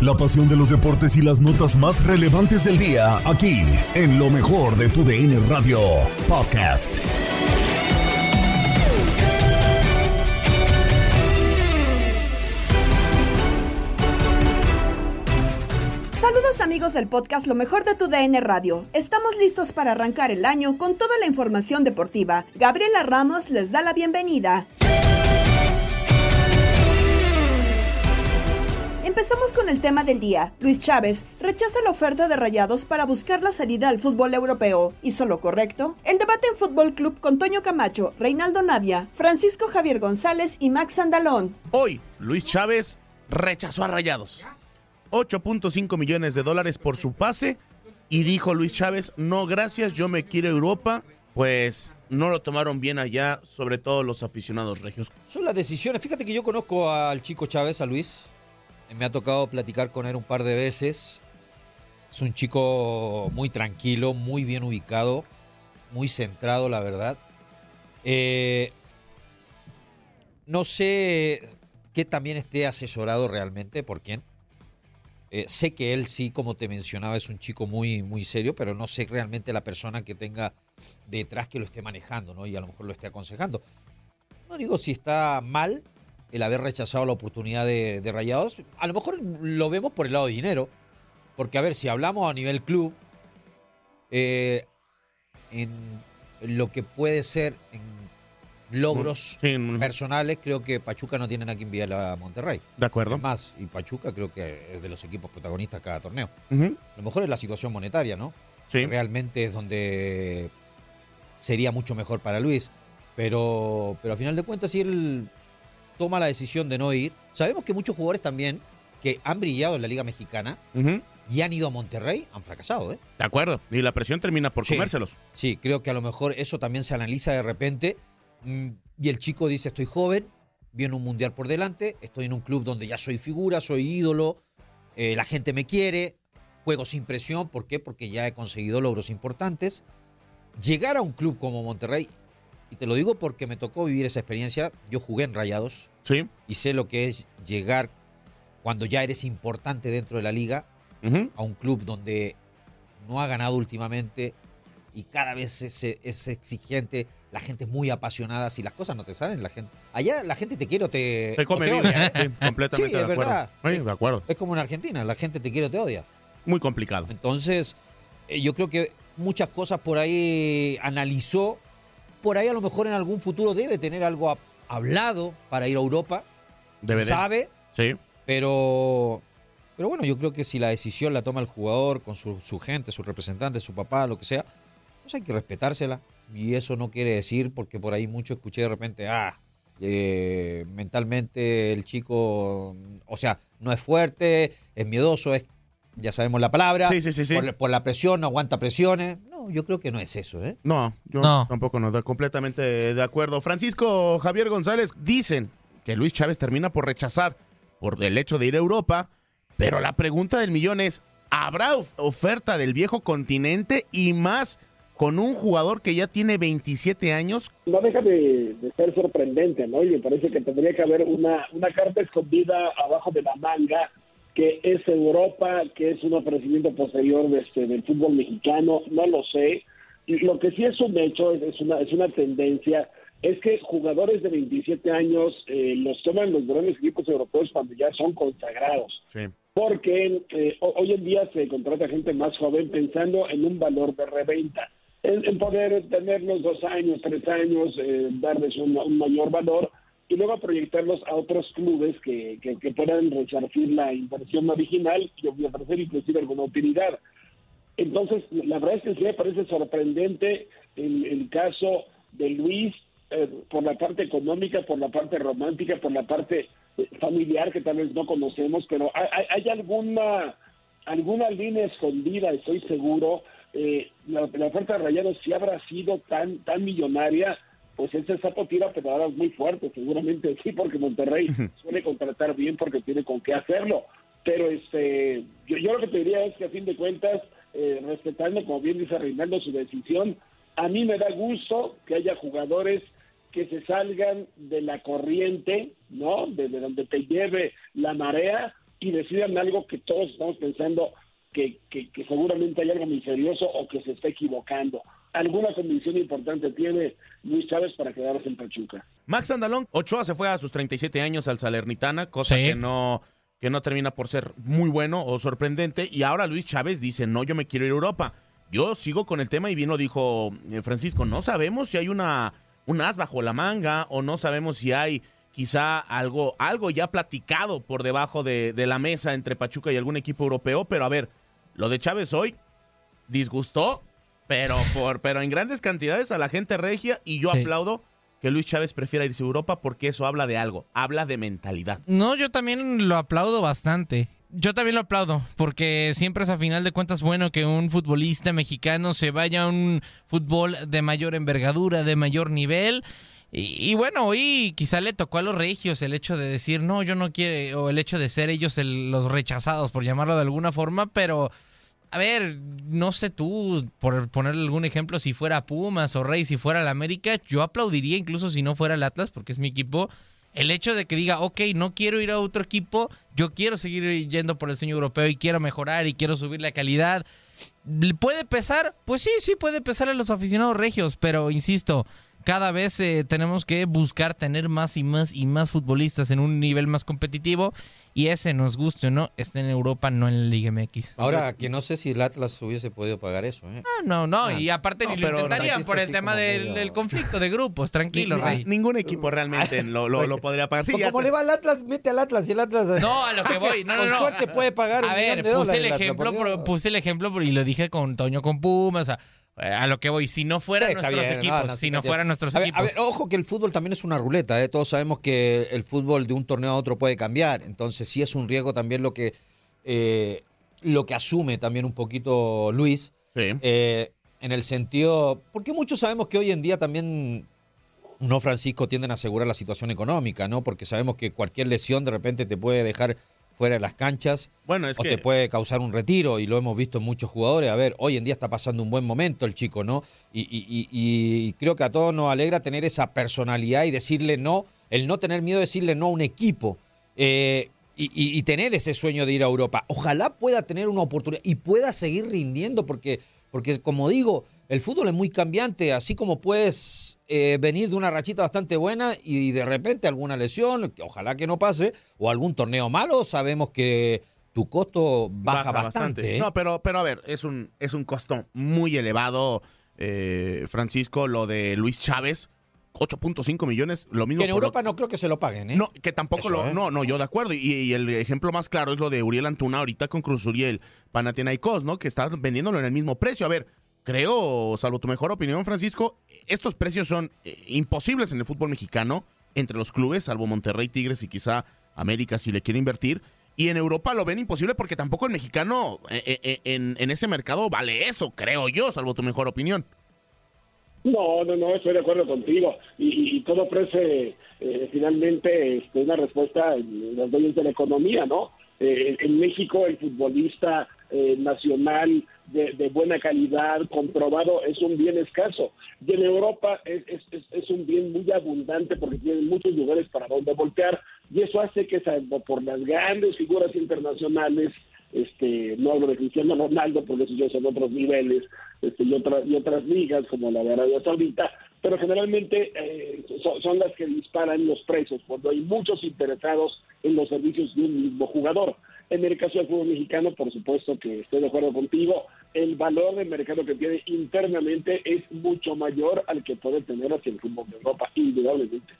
La pasión de los deportes y las notas más relevantes del día, aquí, en lo mejor de tu DN Radio Podcast. Saludos amigos del podcast Lo mejor de tu DN Radio. Estamos listos para arrancar el año con toda la información deportiva. Gabriela Ramos les da la bienvenida. Empezamos con el tema del día. Luis Chávez rechaza la oferta de Rayados para buscar la salida al fútbol europeo. ¿Hizo lo correcto? El debate en Fútbol Club con Toño Camacho, Reinaldo Navia, Francisco Javier González y Max Andalón. Hoy, Luis Chávez rechazó a Rayados. 8.5 millones de dólares por su pase y dijo Luis Chávez, no gracias, yo me quiero a Europa, pues no lo tomaron bien allá, sobre todo los aficionados regios. Son las decisiones, fíjate que yo conozco al chico Chávez, a Luis, me ha tocado platicar con él un par de veces, es un chico muy tranquilo, muy bien ubicado, muy centrado, la verdad. Eh, no sé qué también esté asesorado realmente, por quién eh, sé que él sí, como te mencionaba, es un chico muy, muy serio, pero no sé realmente la persona que tenga detrás que lo esté manejando, ¿no? Y a lo mejor lo esté aconsejando. No digo si está mal el haber rechazado la oportunidad de, Rayados. A lo mejor lo vemos por el lado de dinero. Porque, a ver, si hablamos a nivel club, eh, en lo que puede ser en logros personales, creo que Pachuca no tiene nada que enviar a Monterrey. De acuerdo. más, y Pachuca creo que es de los equipos protagonistas cada torneo. Lo mejor es la situación monetaria, ¿no? Sí. Realmente es donde sería mucho mejor para Luis. Pero, pero a final de cuentas, si él toma la decisión de no ir, sabemos que muchos jugadores también que han brillado en la Liga Mexicana y han ido a Monterrey han fracasado, ¿eh? De acuerdo. Y la presión termina por comérselos. Sí, creo que a lo mejor eso también se analiza de repente Mm, y el chico dice, estoy joven, viene un mundial por delante, estoy en un club donde ya soy figura, soy ídolo, eh, la gente me quiere, juego sin presión, ¿por qué? Porque ya he conseguido logros importantes. Llegar a un club como Monterrey, y te lo digo porque me tocó vivir esa experiencia, yo jugué en Rayados sí. y sé lo que es llegar cuando ya eres importante dentro de la liga a un club donde no ha ganado últimamente y cada vez es, es exigente, la gente es muy apasionada. Si las cosas no te salen, la gente. Allá la gente te quiere o te. Te come odia. ¿eh? Sí, completamente sí, es de verdad. de acuerdo. Es como en Argentina, la gente te quiere o te odia. Muy complicado. Entonces, eh, yo creo que muchas cosas por ahí analizó. Por ahí a lo mejor en algún futuro debe tener algo hablado para ir a Europa. Debe Sabe. Sí. Pero. Pero bueno, yo creo que si la decisión la toma el jugador con su, su gente, su representante, su papá, lo que sea, pues hay que respetársela. Y eso no quiere decir, porque por ahí mucho escuché de repente, ah, eh, mentalmente el chico, o sea, no es fuerte, es miedoso, es, ya sabemos la palabra, sí, sí, sí, por, la presión, no aguanta presiones. No, yo creo que no es eso, ¿eh? No, yo tampoco no completamente de acuerdo. Francisco Javier González, dicen que Luis Chávez termina por rechazar por el hecho de ir a Europa, pero la pregunta del millón es, ¿habrá oferta del viejo continente y más? con un jugador que ya tiene 27 años. No deja de, ser sorprendente, ¿no? Y me parece que tendría que haber una, una carta escondida abajo de la manga, que es Europa, que es un ofrecimiento posterior de este, del fútbol mexicano, no lo sé. Y lo que sí es un hecho, es, una, es una tendencia, es que jugadores de 27 años eh, los toman los grandes equipos europeos cuando ya son consagrados. Sí. Porque eh, hoy en día se contrata gente más joven pensando en un valor de reventa en, poder tenerlos dos años, tres años, eh, darles un, mayor valor y luego proyectarlos a otros clubes que, que, puedan resarcir la inversión original y ofrecer inclusive alguna utilidad. Entonces, la verdad es que sí me parece sorprendente el, caso de Luis eh, por la parte económica, por la parte romántica, por la parte eh, familiar que tal vez no conocemos, pero hay, alguna alguna línea escondida, estoy seguro, eh, la, oferta de Rayados si habrá sido tan tan millonaria, pues ese sapo tira pedradas muy fuerte, seguramente sí, porque Monterrey suele contratar bien porque tiene con qué hacerlo. Pero este yo, yo lo que te diría es que a fin de cuentas, eh, respetando, como bien dice Reinaldo, su decisión, a mí me da gusto que haya jugadores que se salgan de la corriente, ¿no? De, de donde te lleve la marea y decidan algo que todos estamos pensando que, que, seguramente hay algo misterioso o que se está equivocando. ¿Alguna condición importante tiene Luis Chávez para quedarse en Pachuca? Max Andalón, Ochoa se fue a sus 37 años al Salernitana, cosa que no que no termina por ser muy bueno o sorprendente. Y ahora Luis Chávez dice, no, yo me quiero ir a Europa. Yo sigo con el tema y bien lo dijo eh, Francisco, no sabemos si hay una, un as bajo la manga o no sabemos si hay quizá algo, algo ya platicado por debajo de, de la mesa entre Pachuca y algún equipo europeo. Pero a ver, lo de Chávez hoy disgustó, pero, por, pero en grandes cantidades a la gente regia y yo aplaudo que Luis Chávez prefiera irse a Europa porque eso habla de algo, habla de mentalidad. No, yo también lo aplaudo bastante. Yo también lo aplaudo, porque siempre es a final de cuentas bueno que un futbolista mexicano se vaya a un fútbol de mayor envergadura, de mayor nivel. Y, bueno, hoy quizá le tocó a los regios el hecho de decir, no, yo no quiero, o el hecho de ser ellos los rechazados, por llamarlo de alguna forma, pero a ver, no sé tú, por poner algún ejemplo, si fuera Pumas o Rey, si fuera el América, yo aplaudiría incluso si no fuera el Atlas, porque es mi equipo. El hecho de que diga, ok, no quiero ir a otro equipo, yo quiero seguir yendo por el sueño europeo y quiero mejorar y quiero subir la calidad. ¿Puede pesar? Pues sí, sí puede pesar a los aficionados regios, pero insisto, cada vez eh, tenemos que buscar tener más y más y más futbolistas en un nivel más competitivo y ese nos guste o no, está en Europa, no en la Liga MX. Ahora, que no sé si el Atlas hubiese podido pagar eso. ¿eh? Ah, no, no, ah. y aparte ni lo intentarían por el tema del, conflicto de grupos, tranquilo, Rey. Ningún equipo realmente lo, lo, podría pagar. Sí, como le va al Atlas, mete al Atlas y el Atlas... No, a lo que voy, no, no, Con suerte puede pagar A ver, puse, el ejemplo, puse el ejemplo y lo dije con Toño con Pumas, o sea a lo que voy, si no fueran nuestros equipos, si no fueran nuestros equipos. a ver, ojo que el fútbol también es una ruleta, ¿eh? todos sabemos que el fútbol de un torneo a otro puede cambiar, entonces sí es un riesgo también lo que, eh, lo que asume también un poquito Luis, eh, en el sentido, porque muchos sabemos que hoy en día también no Francisco tienden a asegurar la situación económica, ¿no? Porque sabemos que cualquier lesión de repente te puede dejar fuera de las canchas bueno, es o que... te puede causar un retiro y lo hemos visto en muchos jugadores. A ver, hoy en día está pasando un buen momento el chico, ¿no? Y, creo que a todos nos alegra tener esa personalidad y decirle no, el no tener miedo de decirle no a un equipo. Eh, y, tener ese sueño de ir a Europa. Ojalá pueda tener una oportunidad y pueda seguir rindiendo, porque, porque como digo, el fútbol es muy cambiante, así como puedes eh, venir de una rachita bastante buena y de repente alguna lesión, que ojalá que no pase, o algún torneo malo, sabemos que tu costo baja, bastante. ¿eh? No, pero, pero a ver, es un, es un costo muy elevado, eh, Francisco, lo de Luis Chávez 8.5 millones, lo mismo. Que en Europa no creo que se lo paguen, ¿eh? No, que tampoco lo. ¿eh? No, no, yo de acuerdo. Y, el ejemplo más claro es lo de Uriel Antuna ahorita con Cruz Uriel, Panathinaikos, ¿no? Que está vendiéndolo en el mismo precio. A ver, creo, salvo tu mejor opinión, Francisco, estos precios son eh, imposibles en el fútbol mexicano, entre los clubes, salvo Monterrey, Tigres y quizá América si le quiere invertir. Y en Europa lo ven imposible porque tampoco el mexicano en, en ese mercado vale eso, creo yo, salvo tu mejor opinión. No, no, no, estoy de acuerdo contigo. Y, todo ofrece eh, finalmente este, una respuesta en los dueños de la economía, ¿no? Eh, en México el futbolista eh, nacional de, buena calidad, comprobado, es un bien escaso. Y en Europa es, es, un bien muy abundante porque tienen muchos lugares para donde voltear. Y eso hace que, por las grandes figuras internacionales, este no hablo de Cristiano Ronaldo porque esos ya son otros niveles este, y otras y otras ligas como la de Arabia Saudita pero generalmente eh, son, las que disparan los precios cuando hay muchos interesados en los servicios de un mismo jugador. En el caso del fútbol mexicano por supuesto que estoy de acuerdo contigo el valor del mercado que tiene internamente es mucho mayor al que puede tener hacia el fútbol de Europa indudablemente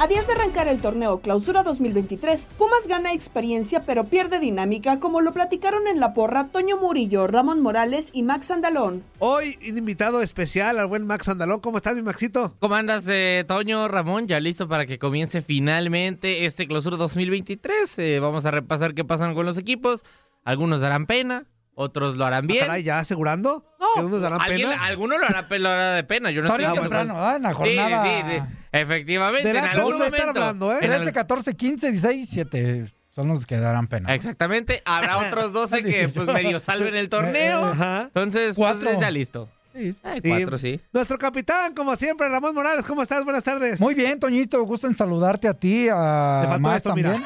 A días de arrancar el torneo Clausura 2023, Pumas gana experiencia pero pierde dinámica, como lo platicaron en la porra Toño Murillo, Ramón Morales y Max Andalón. Hoy, invitado especial al buen Max Andalón. ¿Cómo estás, mi Maxito? ¿Cómo andas, eh, Toño, Ramón? Ya listo para que comience finalmente este Clausura 2023. Eh, vamos a repasar qué pasan con los equipos. Algunos darán pena, otros lo harán bien. Ah, ¿Ya asegurando? No. ¿Que darán pena? Algunos lo harán, de pena. Yo no estoy temprano, ¿ah? En la jornada. Sí, sí, sí. Efectivamente. en algún momento. Estar hablando, ¿eh? En este 14, 15, 16, 7 son los que darán pena. Exactamente. Habrá otros 12 que pues medio salven el torneo. Ajá. Entonces, pues ya listo. Sí, cuatro, sí. Nuestro capitán, como siempre, Ramón Morales, ¿cómo estás? Buenas tardes. Muy bien, Toñito, gusto en saludarte a ti, a Más también.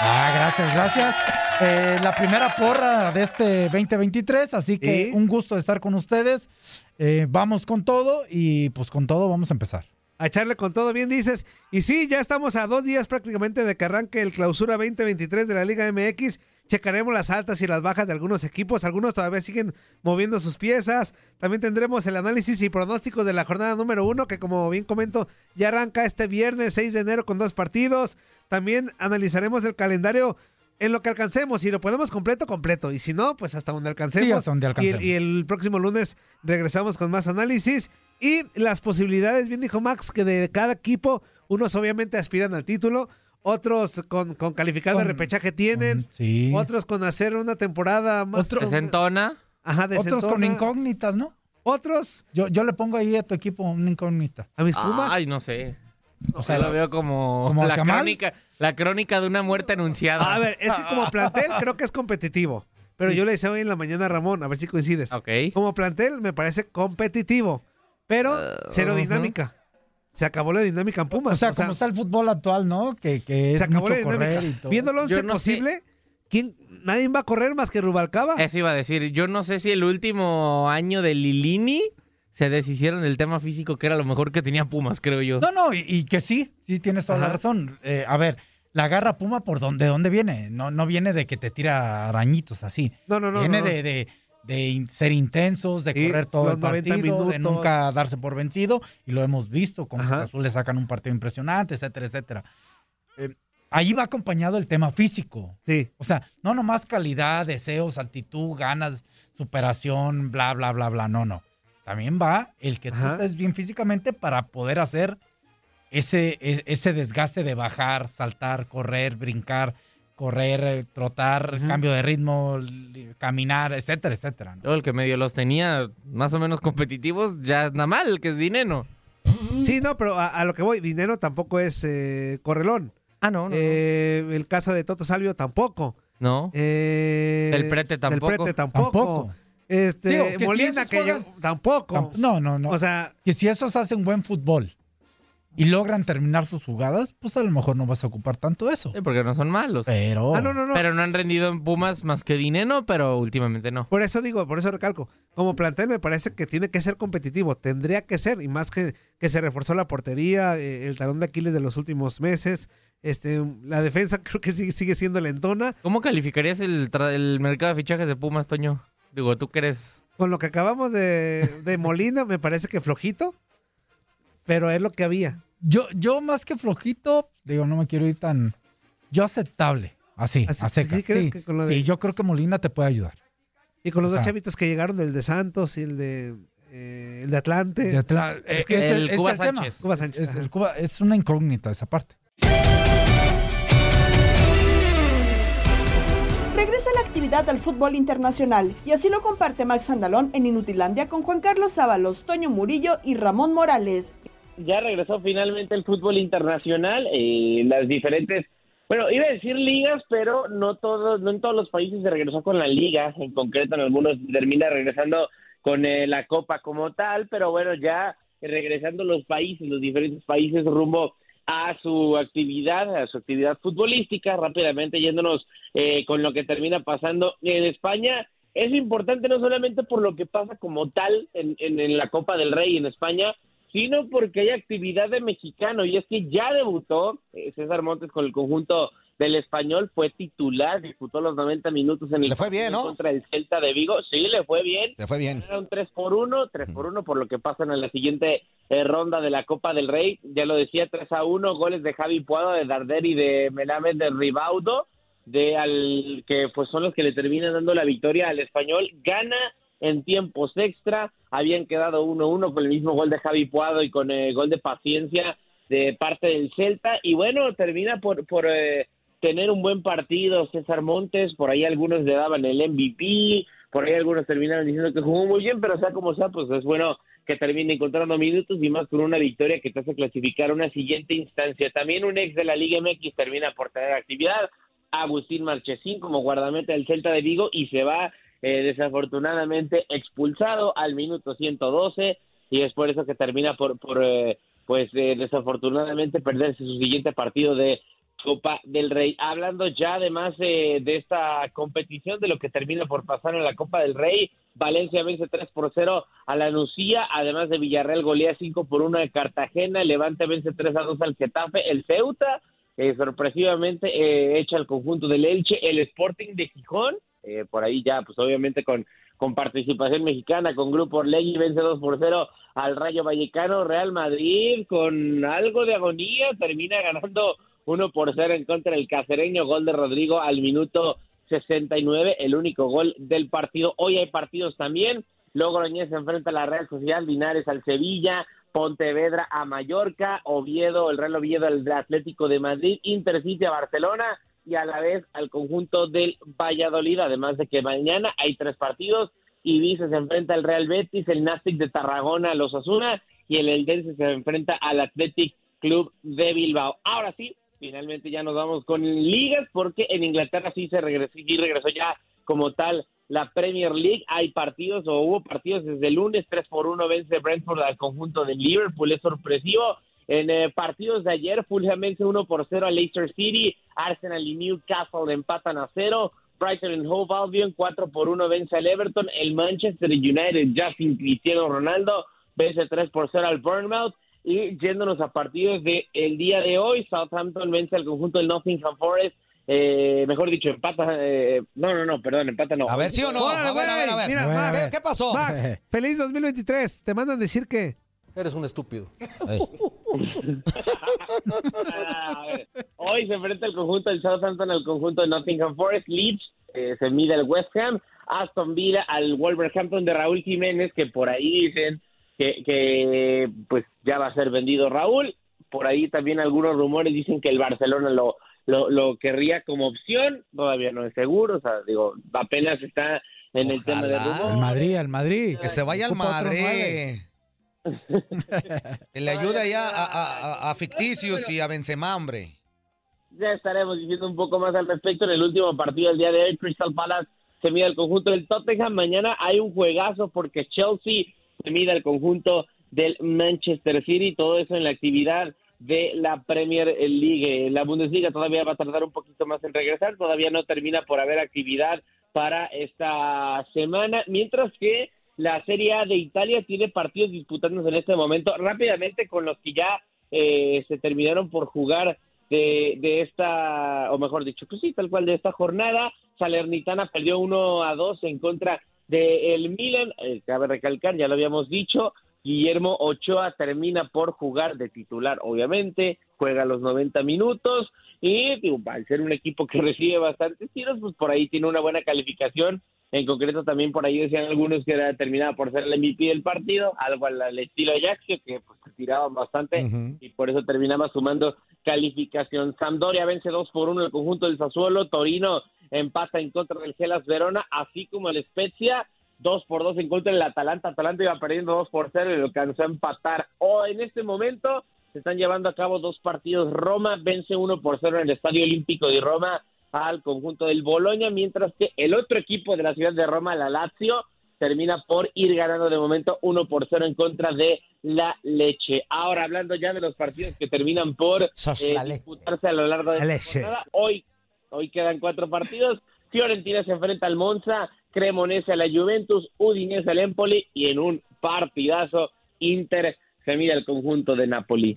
Ah, gracias, gracias. Eh, la primera porra de este 2023, así que un gusto estar con ustedes. Eh, vamos con todo y pues con todo vamos a empezar. A echarle con todo, bien dices. Y sí, ya estamos a dos días prácticamente de que arranque el clausura 2023 de la Liga MX. Checaremos las altas y las bajas de algunos equipos. Algunos todavía siguen moviendo sus piezas. También tendremos el análisis y pronósticos de la jornada número uno, que como bien comento, ya arranca este viernes 6 de enero con dos partidos. También analizaremos el calendario en lo que alcancemos. Si lo ponemos completo, completo. Y si no, pues hasta donde alcancemos. Y, el próximo lunes regresamos con más análisis. Y las posibilidades, bien dijo Max, que de cada equipo, unos obviamente aspiran al título, otros con, con calificar de repechaje tienen, otros con hacer una temporada más... Otros, ¿Desentona? Ajá, Otros con incógnitas, ¿no? Otros... Yo, yo le pongo ahí a tu equipo una incógnita. ¿A mis Pumas? Ay, no sé. O sea, lo veo como, la, crónica, la crónica de una muerte anunciada. A ver, es que como plantel creo que es competitivo. Pero yo le decía hoy en la mañana a Ramón, a ver si coincides. Ok. Como plantel me parece competitivo, pero uh, cero dinámica. Se acabó la dinámica en Pumas. O sea, como está el fútbol actual, ¿no? Que, que es se acabó mucho la correr y todo. Viéndolo once posible, ¿quién, nadie va a correr más que Rubalcaba. Eso iba a decir. Yo no sé si el último año de Lilini se deshicieron del tema físico, que era lo mejor que tenía Pumas, creo yo. No, no, y, que sí, sí tienes toda la razón. Eh, a ver, la garra Puma, ¿por dónde, dónde viene? No, no viene de que te tira arañitos así. No, no, no. Viene De, de, ser intensos, de correr todo el partido, de nunca darse por vencido. Y lo hemos visto, como Azul le sacan un partido impresionante, etcétera, etcétera. Eh, ahí va acompañado el tema físico. Sí. O sea, no nomás calidad, deseos, altitud, ganas, superación, bla, bla, bla, bla. No, no. También va el que tú estés bien físicamente para poder hacer ese, e, ese desgaste de bajar, saltar, correr, brincar, correr, eh, trotar, cambio de ritmo, caminar, etcétera, etcétera. el que medio los tenía más o menos competitivos ya es nada mal, el que es dinero. Sí, no, pero a, lo que voy, dinero tampoco es eh, correlón. Ah, no, no, eh, El caso de Toto Salvio tampoco. No. el prete tampoco. El prete tampoco. Este, Molina que yo, tampoco. No, no, no. O sea, que si esos hacen buen fútbol y logran terminar sus jugadas, pues a lo mejor no vas a ocupar tanto eso. Sí, porque no son malos. Pero. Ah, no, no, no. Pero no han rendido en Pumas más que dinero, pero últimamente no. Por eso digo, por eso recalco. Como plantel me parece que tiene que ser competitivo. Tendría que ser. Y más que, que se reforzó la portería, eh, el talón de Aquiles de los últimos meses. Este, la defensa creo que sigue, sigue siendo lentona. ¿Cómo calificarías el, el mercado de fichajes de Pumas, Toño? Digo, tú que eres. Con lo que acabamos de, de Molina, me parece que flojito. Pero es lo que había. Yo, yo más que flojito, digo, no me quiero ir tan. Yo aceptable. Así, Así ¿sí, sí, sí, yo creo que Molina te puede ayudar. Y con los dos chavitos que llegaron, el de Santos y el de, eh, el de Atlante. es que el, es, Cuba, Sánchez. Cuba Sánchez. Es, Cuba, es una incógnita esa parte. Regresa la actividad al fútbol internacional y así lo comparte Max Andalón en Inutilandia con Juan Carlos Sábalos, Toño Murillo y Ramón Morales ya regresó finalmente el fútbol internacional, eh, las diferentes, bueno, iba a decir ligas, pero no todos, no en todos los países se regresó con la liga, en concreto en algunos termina regresando con eh, la copa como tal, pero bueno, ya regresando los países, los diferentes países rumbo a su actividad, a su actividad futbolística, rápidamente yéndonos eh, con lo que termina pasando en España. Es importante no solamente por lo que pasa como tal en, en la Copa del Rey en España, sino porque hay actividad de mexicano y es que ya debutó eh, César Montes con el conjunto del español, fue titular, disputó los 90 minutos en el le fue bien, ¿no? contra el Celta de Vigo, sí, le fue bien. Le fue bien. Era un 3 por 1, 3 por 1 por lo que pasan en la siguiente eh, ronda de la Copa del Rey, ya lo decía, 3 a 1, goles de Javi Puado, de Darder y de Melamed de Ribaudo, de al que pues son los que le terminan dando la victoria al español, gana en tiempos extra. Habían quedado 1-1 con el mismo gol de Javi Puado y con el gol de paciencia de parte del Celta. Y bueno, termina por, por eh, tener un buen partido César Montes. Por ahí algunos le daban el MVP. Por ahí algunos terminaron diciendo que jugó muy bien, pero sea como sea, pues es bueno que termine encontrando minutos y más con una victoria que te hace clasificar a una siguiente instancia. También un ex de la Liga MX termina por tener actividad. Agustín Marchesín como guardameta del Celta de Vigo y se va eh, desafortunadamente expulsado al minuto 112 y es por eso que termina por, por eh, pues eh, desafortunadamente perderse su siguiente partido de Copa del Rey. Hablando ya además eh, de esta competición, de lo que termina por pasar en la Copa del Rey, Valencia vence 3 por 0 a la Nucía, además de Villarreal golea 5 por 1 de Cartagena, Levante vence 3 a 2 al Getafe, el Ceuta eh, sorpresivamente eh, echa el conjunto del Elche, el Sporting de Gijón, eh, por ahí ya pues obviamente con, con participación mexicana, con Grupo Orlegui vence 2 por 0 al Rayo Vallecano, Real Madrid con algo de agonía termina ganando 1 por 0 en contra del cacereño, gol de Rodrigo al minuto 69, el único gol del partido. Hoy hay partidos también. Logroñés se enfrenta a la Real Sociedad, Linares al Sevilla, Pontevedra a Mallorca, Oviedo, el Real Oviedo al Atlético de Madrid, Intercity a Barcelona y a la vez al conjunto del Valladolid, además de que mañana hay tres partidos, Ibiza se enfrenta al Real Betis, el Nastic de Tarragona a los Asuna y el Eldense se enfrenta al Athletic Club de Bilbao. Ahora sí, finalmente ya nos vamos con ligas porque en Inglaterra sí se regresó, sí regresó ya como tal la Premier League. Hay partidos o hubo partidos desde el lunes, 3 por 1 vence Brentford al conjunto de Liverpool, es sorpresivo. En eh, partidos de ayer, Fulham vence 1 por 0 a Leicester City, Arsenal y Newcastle empatan a 0, Brighton and Hove Albion 4 por 1 vence al Everton, el Manchester United ya sin Cristiano Ronaldo vence 3 por 0 al Bournemouth y yéndonos a partidos de el día de hoy, Southampton vence al conjunto del Nottingham Forest eh, mejor dicho, empata. Eh, no, no, no, perdón, empata no. A ver, ¿sí o no? Órale, a ver, a ver, a ver. Mira, A ver, Max, a ver. ¿Qué pasó? Max, feliz 2023. Te mandan decir que Eres un estúpido. Ah. Hoy se enfrenta el conjunto del Southampton al conjunto de Nottingham Forest. Leeds eh, se mide al West Ham. Aston Villa al Wolverhampton de Raúl Jiménez, que por ahí dicen que, que pues ya va a ser vendido Raúl. Por ahí también algunos rumores dicen que el Barcelona lo, lo, lo querría como opción. Todavía no es seguro. O sea, digo, apenas está en el tema de Ojalá. Al. Madrid, al Madrid. Que se vaya al Madrid. Le ayude allá a, a- a- a Ficticios y a Benzema, hombre. ya estaremos diciendo un poco más al respecto en el último partido del día de hoy. Crystal Palace se mide al conjunto del Tottenham. Mañana hay un juegazo porque Chelsea se mide al conjunto del Manchester City. Todo eso en la actividad de la Premier League. La Bundesliga todavía va a tardar un poquito más en regresar. Todavía no termina por haber actividad para esta semana. Mientras que la Serie A de Italia tiene partidos disputándose en este momento rápidamente con los que ya eh, se terminaron por jugar de, de esta, o mejor dicho, pues sí, tal cual de esta jornada. Salernitana perdió 1 a 2 en contra del Milan, eh, cabe recalcar, ya lo habíamos dicho, Guillermo Ochoa termina por jugar de titular, obviamente, juega los 90 minutos y al ser un equipo que recibe bastantes tiros, pues por ahí tiene una buena calificación. En concreto también por ahí decían algunos que era determinada por ser el MVP del partido, algo al, estilo Ajaxio, que pues tiraban bastante y por eso terminaba sumando calificación. Sampdoria vence 2 por 1 el conjunto del Sassuolo, Torino empata en contra del Gelas Verona, así como el Spezia, 2 por 2 en contra del Atalanta, Atalanta iba perdiendo 2 por 0 y lo alcanzó a empatar. O en este momento se están llevando a cabo dos partidos, Roma vence 1 por 0 en el Estadio Olímpico de Roma al conjunto del Boloña, mientras que el otro equipo de la ciudad de Roma, la Lazio, termina por ir ganando de momento 1 por 0 en contra de la leche. Ahora, hablando ya de los partidos que terminan por eh, disputarse a lo largo de La leche. jornada, hoy, hoy quedan cuatro partidos. Fiorentina se enfrenta al Monza, Cremonese a la Juventus, Udinese al Empoli y en un partidazo Inter se mide al conjunto de Napoli.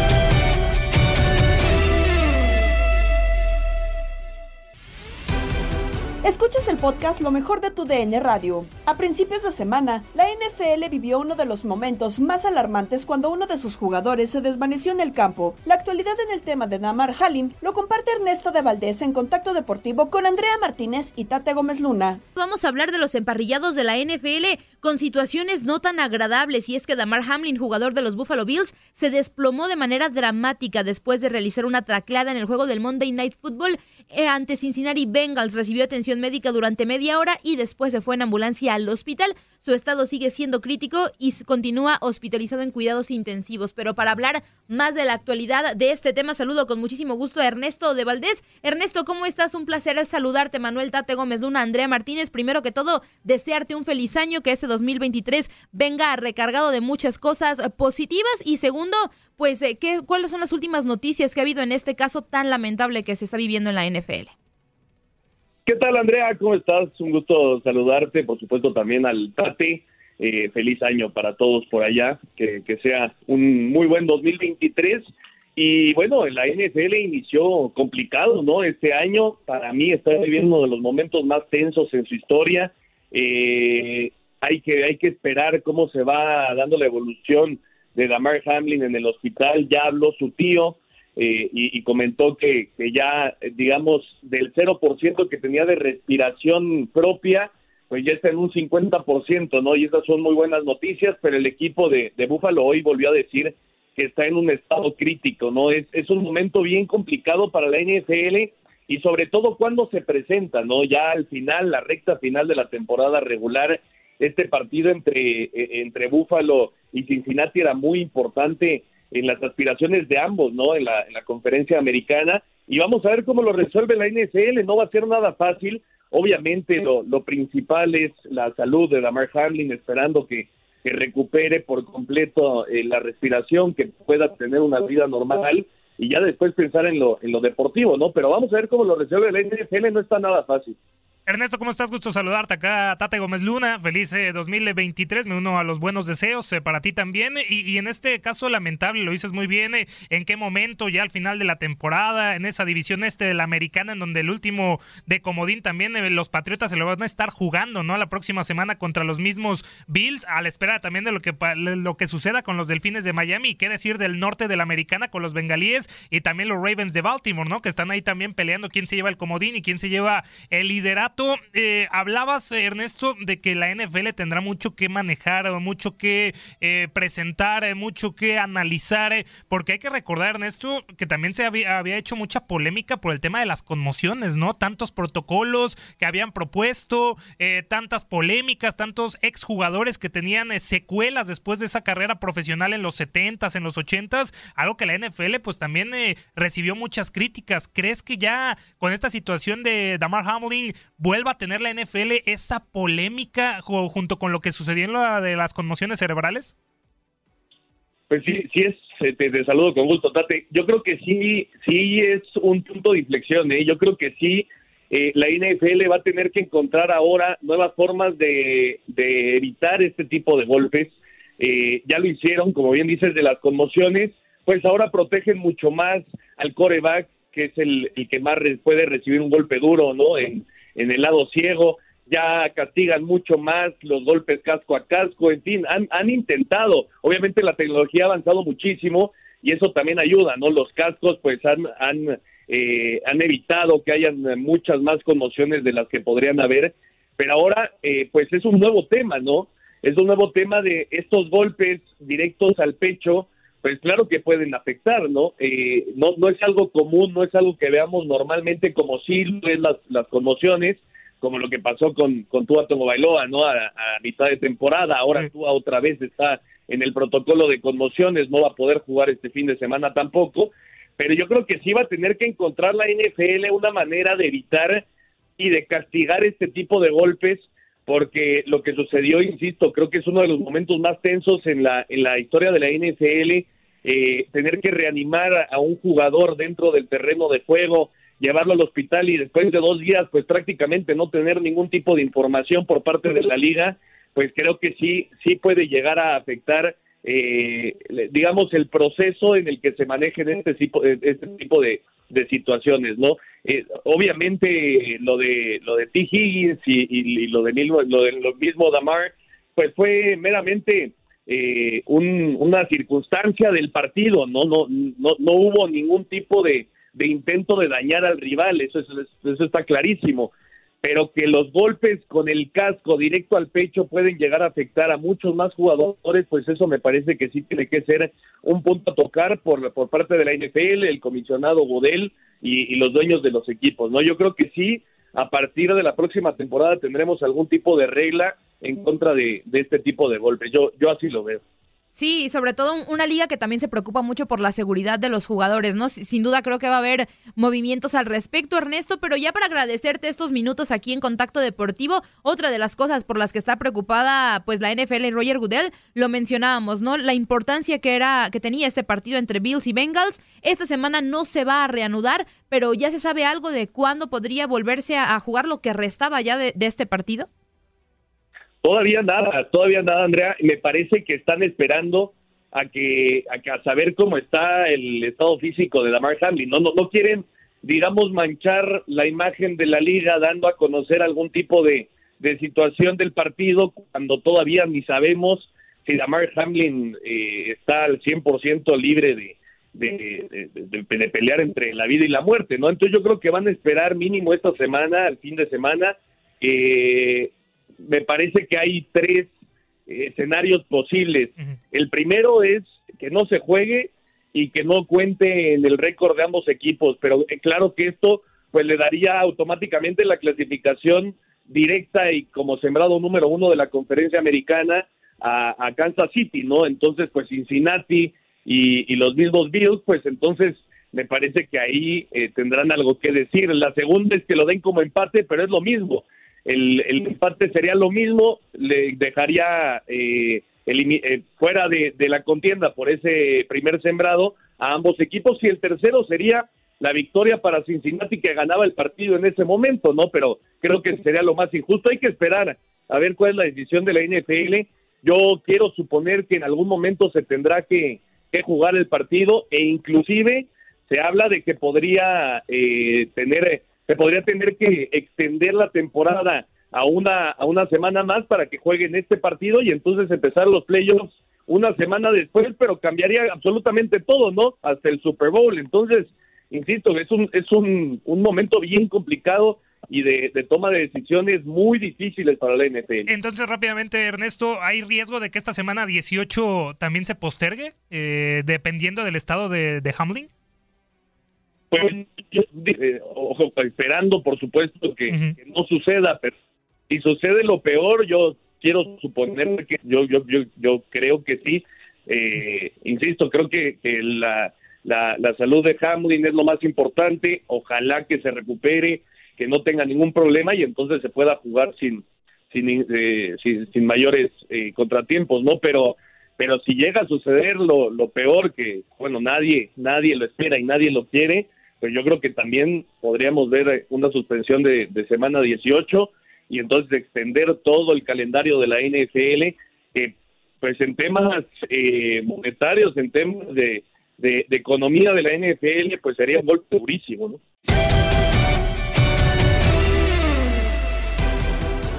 Escuchas el podcast Lo mejor de tu DN Radio. A principios de semana, la NFL vivió uno de los momentos más alarmantes cuando uno de sus jugadores se desvaneció en el campo. La actualidad en el tema de Damar Halim lo comparte Ernesto de Valdés en Contacto Deportivo con Andrea Martínez y Tate Gómez Luna. Vamos a hablar de los emparrillados de la NFL con situaciones no tan agradables y es que Damar Hamlin, jugador de los Buffalo Bills, se desplomó de manera dramática después de realizar una tracleada en el juego del Monday Night Football eh, ante Cincinnati Bengals. Recibió atención médica durante media hora y después se fue en ambulancia al hospital. Su estado sigue siendo crítico y continúa hospitalizado en cuidados intensivos. Pero para hablar más de la actualidad de este tema, saludo con muchísimo gusto a Ernesto de Valdés. Ernesto, ¿cómo estás? Un placer saludarte. Manuel Tate Gómez Luna, Andrea Martínez. Primero que todo, desearte un feliz año, que este 2023 venga recargado de muchas cosas positivas. Y segundo, pues, eh, ¿qué, ¿cuáles son las últimas noticias que ha habido en este caso tan lamentable que se está viviendo en la NFL? ¿Qué tal, Andrea? ¿Cómo estás? Un gusto saludarte, por supuesto también al Tate. Eh, feliz año para todos por allá, que, que sea un muy buen 2023 y bueno, la NFL inició complicado, ¿no? Este año para mí está viviendo uno de los momentos más tensos en su historia. Eh, hay que hay que esperar cómo se va dando la evolución de Damar Hamlin en el hospital. Ya habló su tío eh, y, comentó que, que ya, digamos, del 0% que tenía de respiración propia, pues ya está en un 50%, ¿no? Y esas son muy buenas noticias, pero el equipo de, de Búfalo hoy volvió a decir que está en un estado crítico, ¿no? Es, es un momento bien complicado para la NFL y sobre todo cuando se presenta, ¿no? Ya al final, la recta final de la temporada regular, este partido entre, e, entre Buffalo y Cincinnati era muy importante en las aspiraciones de ambos, ¿no? En la, en la conferencia americana. Y vamos a ver cómo lo resuelve la NFL. No va a ser nada fácil. Obviamente lo, lo principal es la salud de Damar Hamlin, esperando que que recupere por completo eh, la respiración, que pueda tener una vida normal y ya después pensar en lo, en lo deportivo, ¿no? Pero vamos a ver cómo lo resuelve el NFL, no está nada fácil. Ernesto, ¿cómo estás? Gusto saludarte acá, Tate Gómez Luna. Feliz 2023. Eh, Me uno a los buenos deseos eh, para ti también. Y, en este caso lamentable, lo dices muy bien, eh, en qué momento ya al final de la temporada, en esa división este de la americana, en donde el último de Comodín también, los Patriotas se lo van a estar jugando, ¿no? La próxima semana contra los mismos Bills, a la espera también de lo que, suceda con los Delfines de Miami. Qué decir del norte de la americana con los Bengalíes y también los Ravens de Baltimore, ¿no? Que están ahí también peleando quién se lleva el Comodín y quién se lleva el liderato eh, hablabas, Ernesto, de que la NFL tendrá mucho que manejar, mucho que eh, presentar, eh, mucho que analizar, porque hay que recordar, Ernesto, que también se había, había, hecho mucha polémica por el tema de las conmociones, ¿no? Tantos protocolos que habían propuesto, tantas polémicas, tantos exjugadores que tenían secuelas después de esa carrera profesional en los 70s, en los 80s, algo que la NFL pues también recibió muchas críticas. ¿Crees que ya con esta situación de Damar Hamlin vuelva a tener la NFL esa polémica junto con lo que sucedió en la de las conmociones cerebrales? Pues sí, sí es, eh, te, saludo con gusto, Tate. Yo creo que sí, sí es un punto de inflexión, ¿eh? Yo creo que sí, eh, la NFL va a tener que encontrar ahora nuevas formas de, evitar este tipo de golpes. Eh, ya lo hicieron, como bien dices, de las conmociones, pues ahora protegen mucho más al coreback, que es el, el que más puede recibir un golpe duro, ¿no? En, en el lado ciego, ya castigan mucho más los golpes casco a casco, en fin, han, han intentado, obviamente la tecnología ha avanzado muchísimo y eso también ayuda, ¿no? Los cascos pues han, han, eh, han evitado que hayan muchas más conmociones de las que podrían haber, pero ahora eh, pues es un nuevo tema, ¿no? Es un nuevo tema de estos golpes directos al pecho, pues claro que pueden afectar, ¿no? Eh, no, no es algo común, no es algo que veamos normalmente como si es las, las conmociones, como lo que pasó con, con Tua Bailoa, ¿no? A, mitad de temporada, ahora Tua otra vez está en el protocolo de conmociones, no va a poder jugar este fin de semana tampoco, pero yo creo que sí va a tener que encontrar la NFL una manera de evitar y de castigar este tipo de golpes porque lo que sucedió, insisto, creo que es uno de los momentos más tensos en la, en la historia de la NFL, eh, tener que reanimar a un jugador dentro del terreno de juego, llevarlo al hospital y después de dos días, pues prácticamente no tener ningún tipo de información por parte de la liga, pues creo que sí, sí puede llegar a afectar, eh, digamos, el proceso en el que se manejen este tipo, este tipo de, de situaciones, ¿no? Eh, obviamente lo de lo de T. Higgins y, lo de mismo, lo de lo mismo Damar, pues fue meramente eh, una circunstancia del partido, ¿no? No, no, no hubo ningún tipo de, de intento de dañar al rival, eso, eso está clarísimo. Pero que los golpes con el casco directo al pecho pueden llegar a afectar a muchos más jugadores, pues eso me parece que sí tiene que ser un punto a tocar por, por parte de la NFL, el comisionado Godel y, y los dueños de los equipos, ¿no? Yo creo que sí, a partir de la próxima temporada tendremos algún tipo de regla en contra de, de este tipo de golpes. Yo, yo así lo veo. Sí, sobre todo una liga que también se preocupa mucho por la seguridad de los jugadores, ¿no? Sin duda creo que va a haber movimientos al respecto, Ernesto, pero ya para agradecerte estos minutos aquí en Contacto Deportivo, otra de las cosas por las que está preocupada pues la NFL y Roger Goodell, lo mencionábamos, ¿no? La importancia que era que tenía este partido entre Bills y Bengals. Esta semana no se va a reanudar, pero ya se sabe algo de cuándo podría volverse a, jugar lo que restaba ya de este partido. Todavía nada, todavía nada, Andrea. Me parece que están esperando a que a, que, a saber cómo está el estado físico de Damar Hamlin. No, no, quieren, digamos, manchar la imagen de la liga dando a conocer algún tipo de, de situación del partido cuando todavía ni sabemos si Damar Hamlin eh, está al 100% libre de, de, de, de, pelear entre la vida y la muerte, ¿no? Entonces yo creo que van a esperar mínimo esta semana, el fin de semana, eh, me parece que hay tres eh, escenarios posibles. Uh -huh. El primero es que no se juegue y que no cuente en el récord de ambos equipos, pero eh, claro que esto pues le daría automáticamente la clasificación directa y como sembrado número uno de la conferencia americana a, a Kansas City, ¿no? Entonces pues Cincinnati y, y, los mismos Bills, pues entonces me parece que ahí eh, tendrán algo que decir. La segunda es que lo den como empate, pero es lo mismo el, el empate sería lo mismo, le dejaría eh, eh, fuera de, de, la contienda por ese primer sembrado a ambos equipos y el tercero sería la victoria para Cincinnati que ganaba el partido en ese momento, ¿no? Pero creo que sería lo más injusto. Hay que esperar a ver cuál es la decisión de la NFL. Yo quiero suponer que en algún momento se tendrá que, que jugar el partido e inclusive se habla de que podría eh, tener se podría tener que extender la temporada a una, a una semana más para que jueguen este partido y entonces empezar los playoffs una semana después, pero cambiaría absolutamente todo, ¿no? Hasta el Super Bowl. Entonces, insisto, es un, es un, un momento bien complicado y de, toma de decisiones muy difíciles para la NFL. Entonces, rápidamente, Ernesto, ¿hay riesgo de que esta semana 18 también se postergue, eh, dependiendo del estado de Hamlin? Pues, eh, ojo, esperando, por supuesto, que, uh -huh. que, no suceda, pero si sucede lo peor, yo quiero suponer que yo, yo, yo, yo creo que sí. Eh, insisto, creo que, que la, la, la, salud de Hamlin es lo más importante. Ojalá que se recupere, que no tenga ningún problema y entonces se pueda jugar sin, sin, eh, sin, sin, mayores eh, contratiempos, ¿no? Pero pero si llega a suceder lo, lo peor que bueno nadie nadie lo espera y nadie lo quiere pues yo creo que también podríamos ver una suspensión de, de semana 18 y entonces extender todo el calendario de la NFL, eh, pues en temas eh, monetarios, en temas de, de, de, economía de la NFL, pues sería un golpe durísimo, ¿no?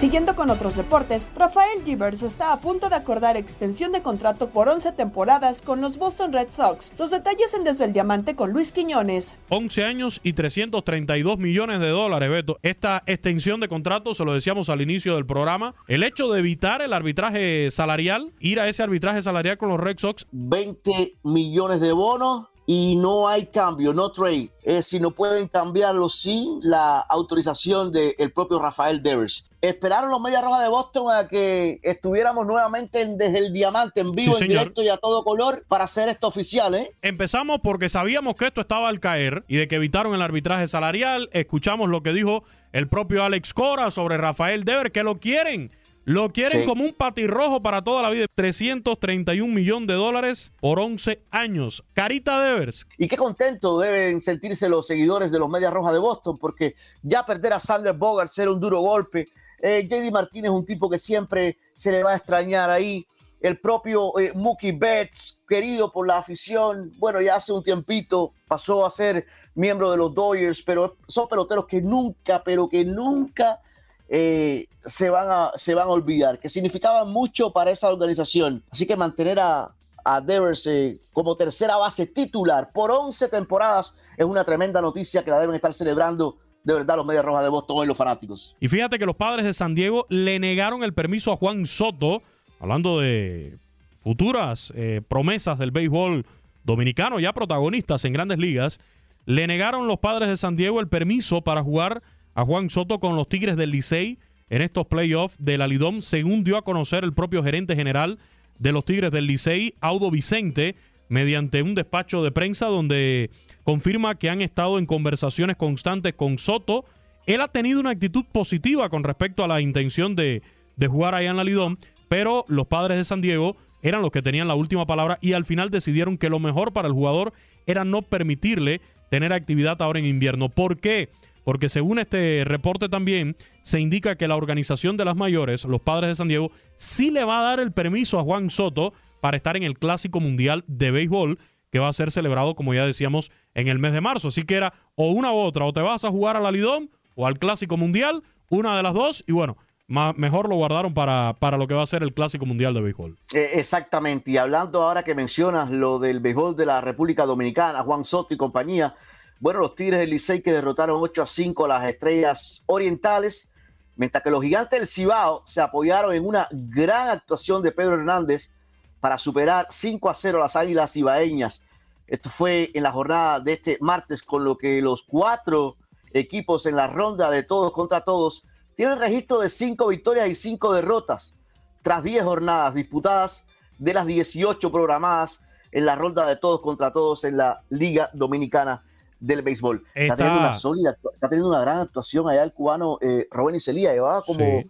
Siguiendo con otros deportes, Rafael Givers está a punto de acordar extensión de contrato por 11 temporadas con los Boston Red Sox. Los detalles en Desde el Diamante con Luis Quiñones. 11 años y 332 millones de dólares, Beto. Esta extensión de contrato, se lo decíamos al inicio del programa, el hecho de evitar el arbitraje salarial, ir a ese arbitraje salarial con los Red Sox. 20 millones de bonos y no hay cambio, no trade. Si no pueden cambiarlo sin la autorización del de propio Rafael Devers. Esperaron los Medias Rojas de Boston a que estuviéramos nuevamente desde el diamante en vivo, sí, en directo y a todo color para hacer esto oficial. ¿eh? Empezamos porque sabíamos que esto estaba al caer y de que evitaron el arbitraje salarial. Escuchamos lo que dijo el propio Alex Cora sobre Rafael Devers, que lo quieren lo quieren sí. como un patirrojo para toda la vida. 331 millones de dólares por 11 años. Carita Devers. Y qué contento deben sentirse los seguidores de los Medias Rojas de Boston, porque ya perder a Sander Bogart será un duro golpe. Eh, JD Martínez es un tipo que siempre se le va a extrañar ahí. El propio eh, Mookie Betts, querido por la afición, bueno, ya hace un tiempito pasó a ser miembro de los Dodgers, pero son peloteros que nunca, pero que nunca eh, se, van a, se van a olvidar, que significaban mucho para esa organización. Así que mantener a, a Devers eh, como tercera base titular por 11 temporadas es una tremenda noticia que la deben estar celebrando de verdad los Medias Rojas de Boston y los fanáticos. Y fíjate que los padres de San Diego le negaron el permiso a Juan Soto, hablando de futuras eh, promesas del béisbol dominicano, ya protagonistas en grandes ligas, le negaron los padres de San Diego el permiso para jugar a Juan Soto con los Tigres del Licey en estos playoffs de la Lidom, según dio a conocer el propio gerente general de los Tigres del Licey, Audo Vicente, mediante un despacho de prensa donde confirma que han estado en conversaciones constantes con Soto. Él ha tenido una actitud positiva con respecto a la intención de, de jugar allá en la Lidom, pero los padres de San Diego eran los que tenían la última palabra y al final decidieron que lo mejor para el jugador era no permitirle tener actividad ahora en invierno. ¿Por qué? Porque según este reporte también se indica que la organización de las mayores, los padres de San Diego, sí le va a dar el permiso a Juan Soto para estar en el Clásico Mundial de Béisbol que va a ser celebrado, como ya decíamos, en el mes de marzo. Así que era o una u otra, o te vas a jugar a la Lidón o al Clásico Mundial, una de las dos, y bueno, mejor lo guardaron para, para lo que va a ser el Clásico Mundial de Béisbol. Eh, exactamente, y hablando ahora que mencionas lo del béisbol de la República Dominicana, Juan Soto y compañía, bueno, los Tigres del Licey que derrotaron 8 a 5 a las Estrellas Orientales, mientras que los Gigantes del Cibao se apoyaron en una gran actuación de Pedro Hernández para superar 5 a 0 a las Águilas Ibaeñas. Esto fue en la jornada de este martes, con lo que los cuatro equipos en la ronda de todos contra todos tienen registro de 5 victorias y 5 derrotas tras 10 jornadas disputadas de las 18 programadas en la ronda de todos contra todos en la Liga Dominicana del béisbol. Está, teniendo una sólida, está teniendo una gran actuación allá el cubano eh, Rubén Iselía, llevaba como,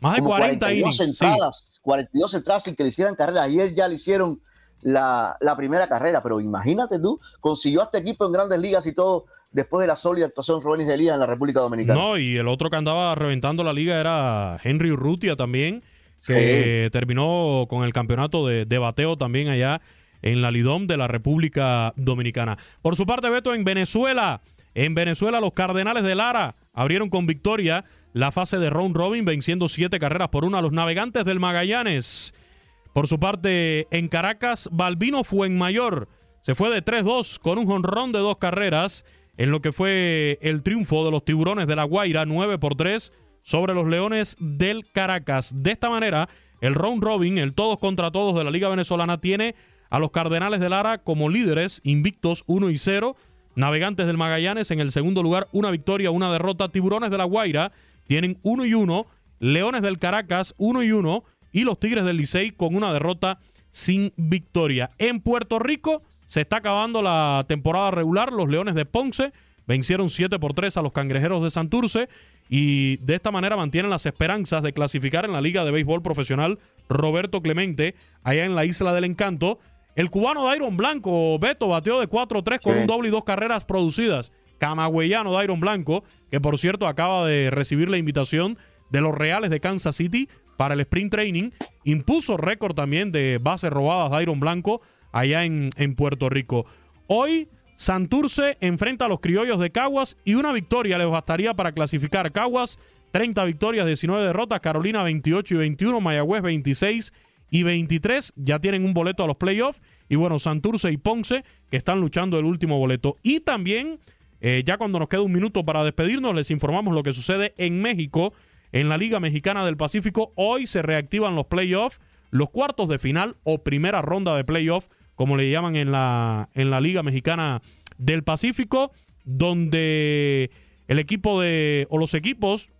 más de 40 42 entradas, 42 entradas sin que le hicieran carrera. Ayer ya le hicieron la, primera carrera, pero imagínate tú, consiguió a este equipo en grandes ligas y todo después de la sólida actuación Rubén Iselía en la República Dominicana. No, y el otro que andaba reventando la liga era Henry Urrutia también, que terminó con el campeonato de, de bateo también allá en la Lidom de la República Dominicana. Por su parte, Beto, en Venezuela, en Venezuela los Cardenales de Lara abrieron con victoria la fase de round robin, venciendo siete carreras por una a los navegantes del Magallanes. Por su parte, en Caracas, Balbino mayor. se fue de 3-2 con un jonrón de dos carreras en lo que fue el triunfo de los tiburones de la Guaira, 9 por 3 sobre los Leones del Caracas. De esta manera, el round robin, el todos contra todos de la Liga Venezolana, tiene a los Cardenales de Lara como líderes, invictos 1 y 0. Navegantes del Magallanes en el segundo lugar, una victoria, una derrota. Tiburones de la Guaira tienen 1 y 1. Leones del Caracas 1 y 1. Y los Tigres del Licey con una derrota sin victoria. En Puerto Rico se está acabando la temporada regular. Los Leones de Ponce vencieron 7 por 3 a los Cangrejeros de Santurce y de esta manera mantienen las esperanzas de clasificar en la Liga de Béisbol Profesional Roberto Clemente allá en la Isla del Encanto. El cubano Dairon Blanco, Beto, bateó de 4-3 con un doble y dos carreras producidas. Camagüeyano Dairon Blanco, que por cierto acaba de recibir la invitación de los Reales de Kansas City para el sprint training. Impuso récord también de bases robadas Dairon Blanco allá en, en Puerto Rico. Hoy Santurce enfrenta a los criollos de Caguas y una victoria les bastaría para clasificar. Caguas, 30 victorias, 19 derrotas. Carolina, 28 y 21. Mayagüez, 26 y 23 ya tienen un boleto a los playoffs. Y bueno, Santurce y Ponce que están luchando el último boleto. Y también, eh, ya cuando nos queda un minuto para despedirnos, les informamos lo que sucede en México, en la Liga Mexicana del Pacífico. Hoy se reactivan los playoffs, los cuartos de final o primera ronda de playoffs, como le llaman en la, en la Liga Mexicana del Pacífico, donde el equipo de, o los equipos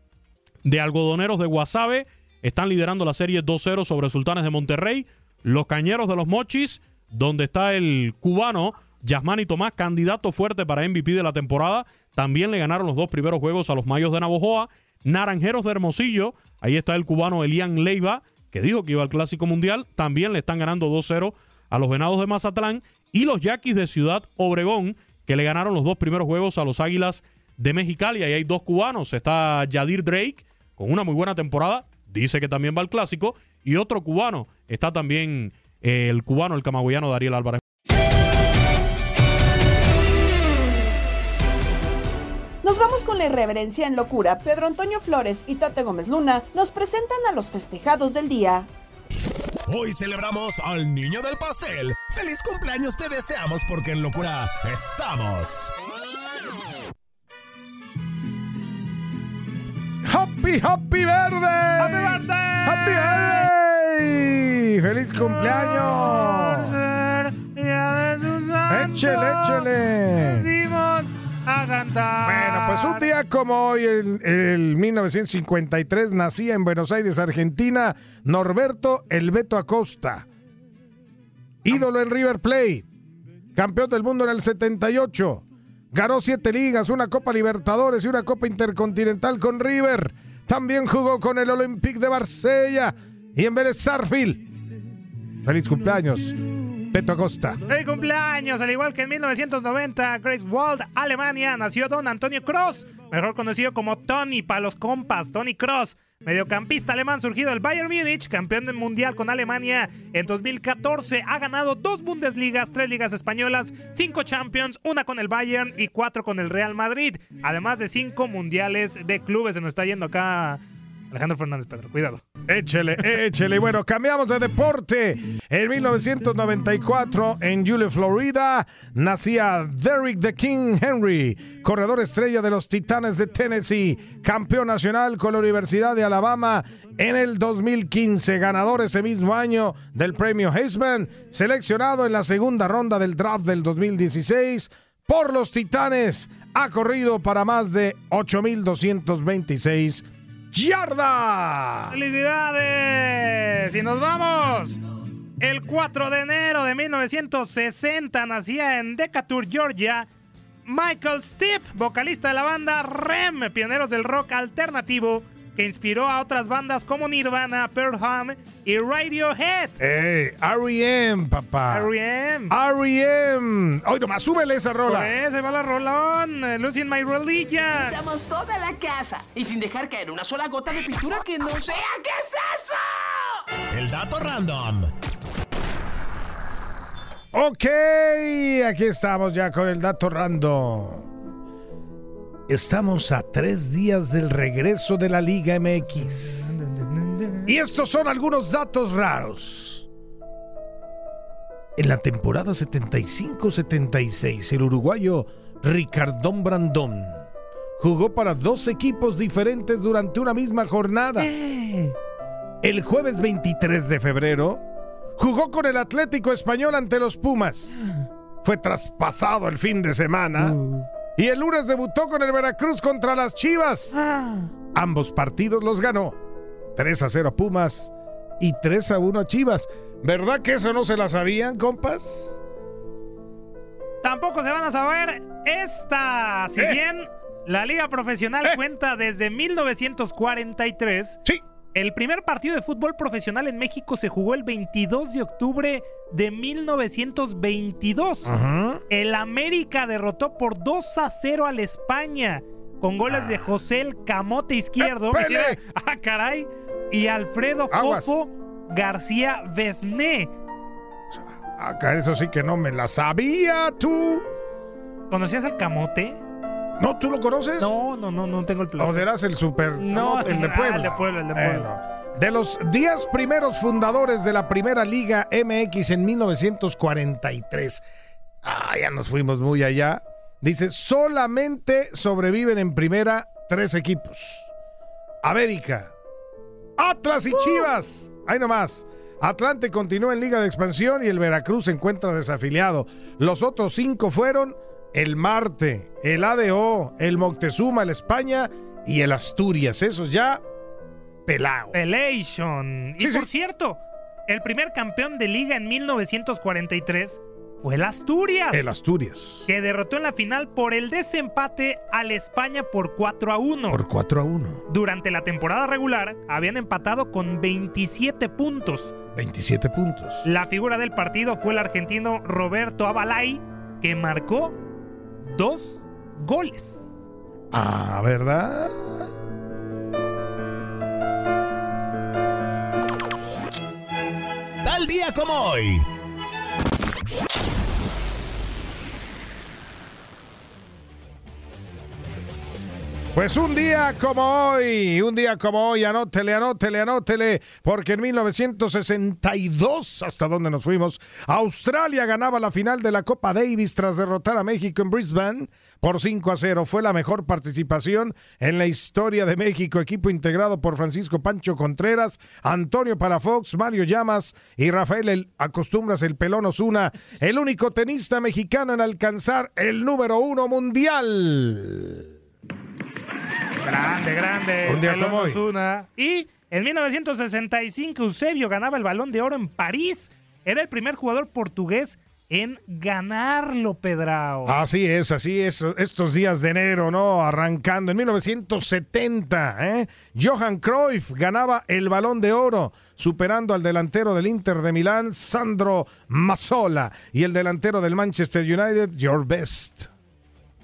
de algodoneros de Guasave están liderando la serie 2-0 sobre Sultanes de Monterrey. Los Cañeros de los Mochis, donde está el cubano Yasmani Tomás, candidato fuerte para MVP de la temporada. También le ganaron los dos primeros juegos a los Mayos de Navojoa. Naranjeros de Hermosillo, ahí está el cubano Elian Leiva, que dijo que iba al Clásico Mundial. También le están ganando 2-0 a los Venados de Mazatlán. Y los Yaquis de Ciudad Obregón, que le ganaron los dos primeros juegos a los Águilas de Mexicali. Ahí hay dos cubanos. Está Yadir Drake, con una muy buena temporada dice que también va al clásico. Y otro cubano, está también eh, el cubano, el camagüeyano Dariel Álvarez. Nos vamos con la irreverencia en locura. Pedro Antonio Flores y Tate Gómez Luna nos presentan a los festejados del día. Hoy celebramos al niño del pastel. ¡Feliz cumpleaños te deseamos porque en locura estamos! Happy, happy verde. ¡Happy birthday! ¡Happy birthday! ¡Feliz cumpleaños! Échele, échele. A cantar. Bueno, pues un día como hoy, el, el 1953, nacía en Buenos Aires, Argentina, Norberto El Beto Acosta. Ídolo en River Plate. Campeón del mundo en el 78. Ganó siete ligas, una Copa Libertadores y una Copa Intercontinental con River. También jugó con el Olympique de Marsella y en Vélez Sarfield. Feliz cumpleaños, Beto Acosta. ¡Feliz cumpleaños! Al igual que en 1990, Greifswald, Alemania, nació Don Antonio Cross, mejor conocido como Tony para los compas, Tony Cross. Mediocampista alemán surgido del Bayern Múnich, campeón del mundial con Alemania en 2014, ha ganado dos Bundesligas, tres ligas españolas, cinco Champions, una con el Bayern y cuatro con el Real Madrid, además de cinco mundiales de clubes. Se nos está yendo acá Alejandro Fernández Pedro, cuidado. Échele, échele. Bueno, cambiamos de deporte. En 1994, en Yulee, Florida, nacía Derrick the King Henry, corredor estrella de los Titanes de Tennessee, campeón nacional con la Universidad de Alabama en el 2015, ganador ese mismo año del premio Heisman, seleccionado en la segunda ronda del draft del 2016 por los Titanes. Ha corrido para más de 8,226 yardas. ¡Felicidades! Y nos vamos. El 4 de enero de 1960 nacía en Decatur, Georgia, Michael Stipe, vocalista de la banda REM, pioneros del rock alternativo, que inspiró a otras bandas como Nirvana, Pearl Jam y Radiohead. ¡Ey! R.E.M., papá. R.E.M. R.E.M. Oye, nomás súbele esa rola. Pues, ahí va la rolón. Losing My Religion. Limpiamos toda la casa y sin dejar caer una sola gota de pintura que no sea. ¿Qué es eso? El dato random. Ok, aquí estamos ya con el dato random. Estamos a tres días del regreso de la Liga MX. Y estos son algunos datos raros. En la temporada 75-76, el uruguayo Ricardón Brandón jugó para dos equipos diferentes durante una misma jornada. El jueves 23 de febrero, jugó con el Atlético Español ante los Pumas. Fue traspasado el fin de semana. Y el lunes debutó con el Veracruz contra las Chivas. Ambos partidos los ganó. 3 a 0 a Pumas y 3 a 1 a Chivas. ¿Verdad que eso no se la sabían, compas? Tampoco se van a saber esta. Si Eh. bien la liga profesional cuenta desde 1943. Sí. El primer partido de fútbol profesional en México se jugó el 22 de octubre de 1922. Ajá. El América derrotó por 2 a 0 al España con goles de José el Camote Izquierdo. ¡Épele! ah, caray. Y Alfredo Aguas. Fofo García Besné. Acá eso sí que no me la sabía tú. ¿Conocías al Camote? ¿No? ¿Tú lo conoces? No, no, no, no tengo el ¿O placer. serás el super No, el de ah, Puebla? el de Puebla, el de Puebla. De los 10 primeros fundadores de la primera Liga MX en 1943. Ah, ya nos fuimos muy allá. Dice, solamente sobreviven en primera tres equipos. América, Atlas y Chivas. Ahí nomás. Atlante continúa en Liga de Expansión y el Veracruz se encuentra desafiliado. Los otros cinco fueron el Marte, el ADO, el Moctezuma, el España y el Asturias. Esos ya pelao. Pelation. Y Sí, por cierto, el primer campeón de liga en 1943 fue el Asturias. El Asturias. que derrotó en la final por el desempate al España por 4 a 1. Por 4 a 1. Durante la temporada regular habían empatado con 27 puntos. 27 puntos. La figura del partido fue el argentino Roberto Abalay, que marcó dos goles. Ah, ¿verdad? Tal día como hoy. Pues un día como hoy, un día como hoy, anótele, anótele, anótele, porque en 1962, hasta donde nos fuimos, Australia ganaba la final de la Copa Davis tras derrotar a México en Brisbane por 5 a 0. Fue la mejor participación en la historia de México, equipo integrado por Francisco Pancho Contreras, Antonio Palafox, Mario Llamas y Rafael el, Acostumbras el Pelón Osuna, el único tenista mexicano en alcanzar el número uno mundial. Grande, grande. Un día como hoy. Osuna. Y en 1965 Eusebio ganaba el Balón de Oro en París. Era el primer jugador portugués en ganarlo, Pedrao. Así es, así es. Estos días de enero, ¿no? Arrancando en 1970, ¿eh? Johan Cruyff ganaba el balón de oro, superando al delantero del Inter de Milán, Sandro Mazzola, y el delantero del Manchester United, Your Best.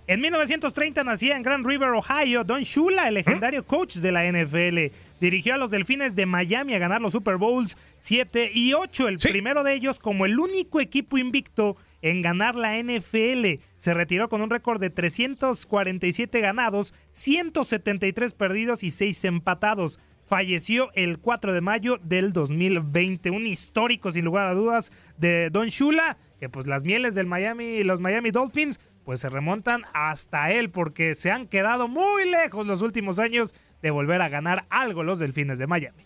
En 1930 nacía en Grand River, Ohio, Don Shula, el legendario coach de la NFL. Dirigió a los Delfines de Miami a ganar los Super Bowls 7 y 8, el primero de ellos como el único equipo invicto en ganar la NFL. Se retiró con un récord de 347 ganados, 173 perdidos y 6 empatados. Falleció el 4 de mayo del 2020. Un histórico, sin lugar a dudas, de Don Shula, que pues las mieles del Miami, los Miami Dolphins, pues se remontan hasta él porque se han quedado muy lejos los últimos años de volver a ganar algo los Delfines de Miami.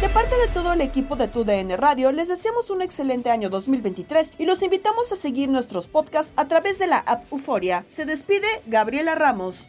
De parte de todo el equipo de TUDN Radio, les deseamos un excelente año 2023 y los invitamos a seguir nuestros podcasts a través de la app Euforia. Se despide Gabriela Ramos.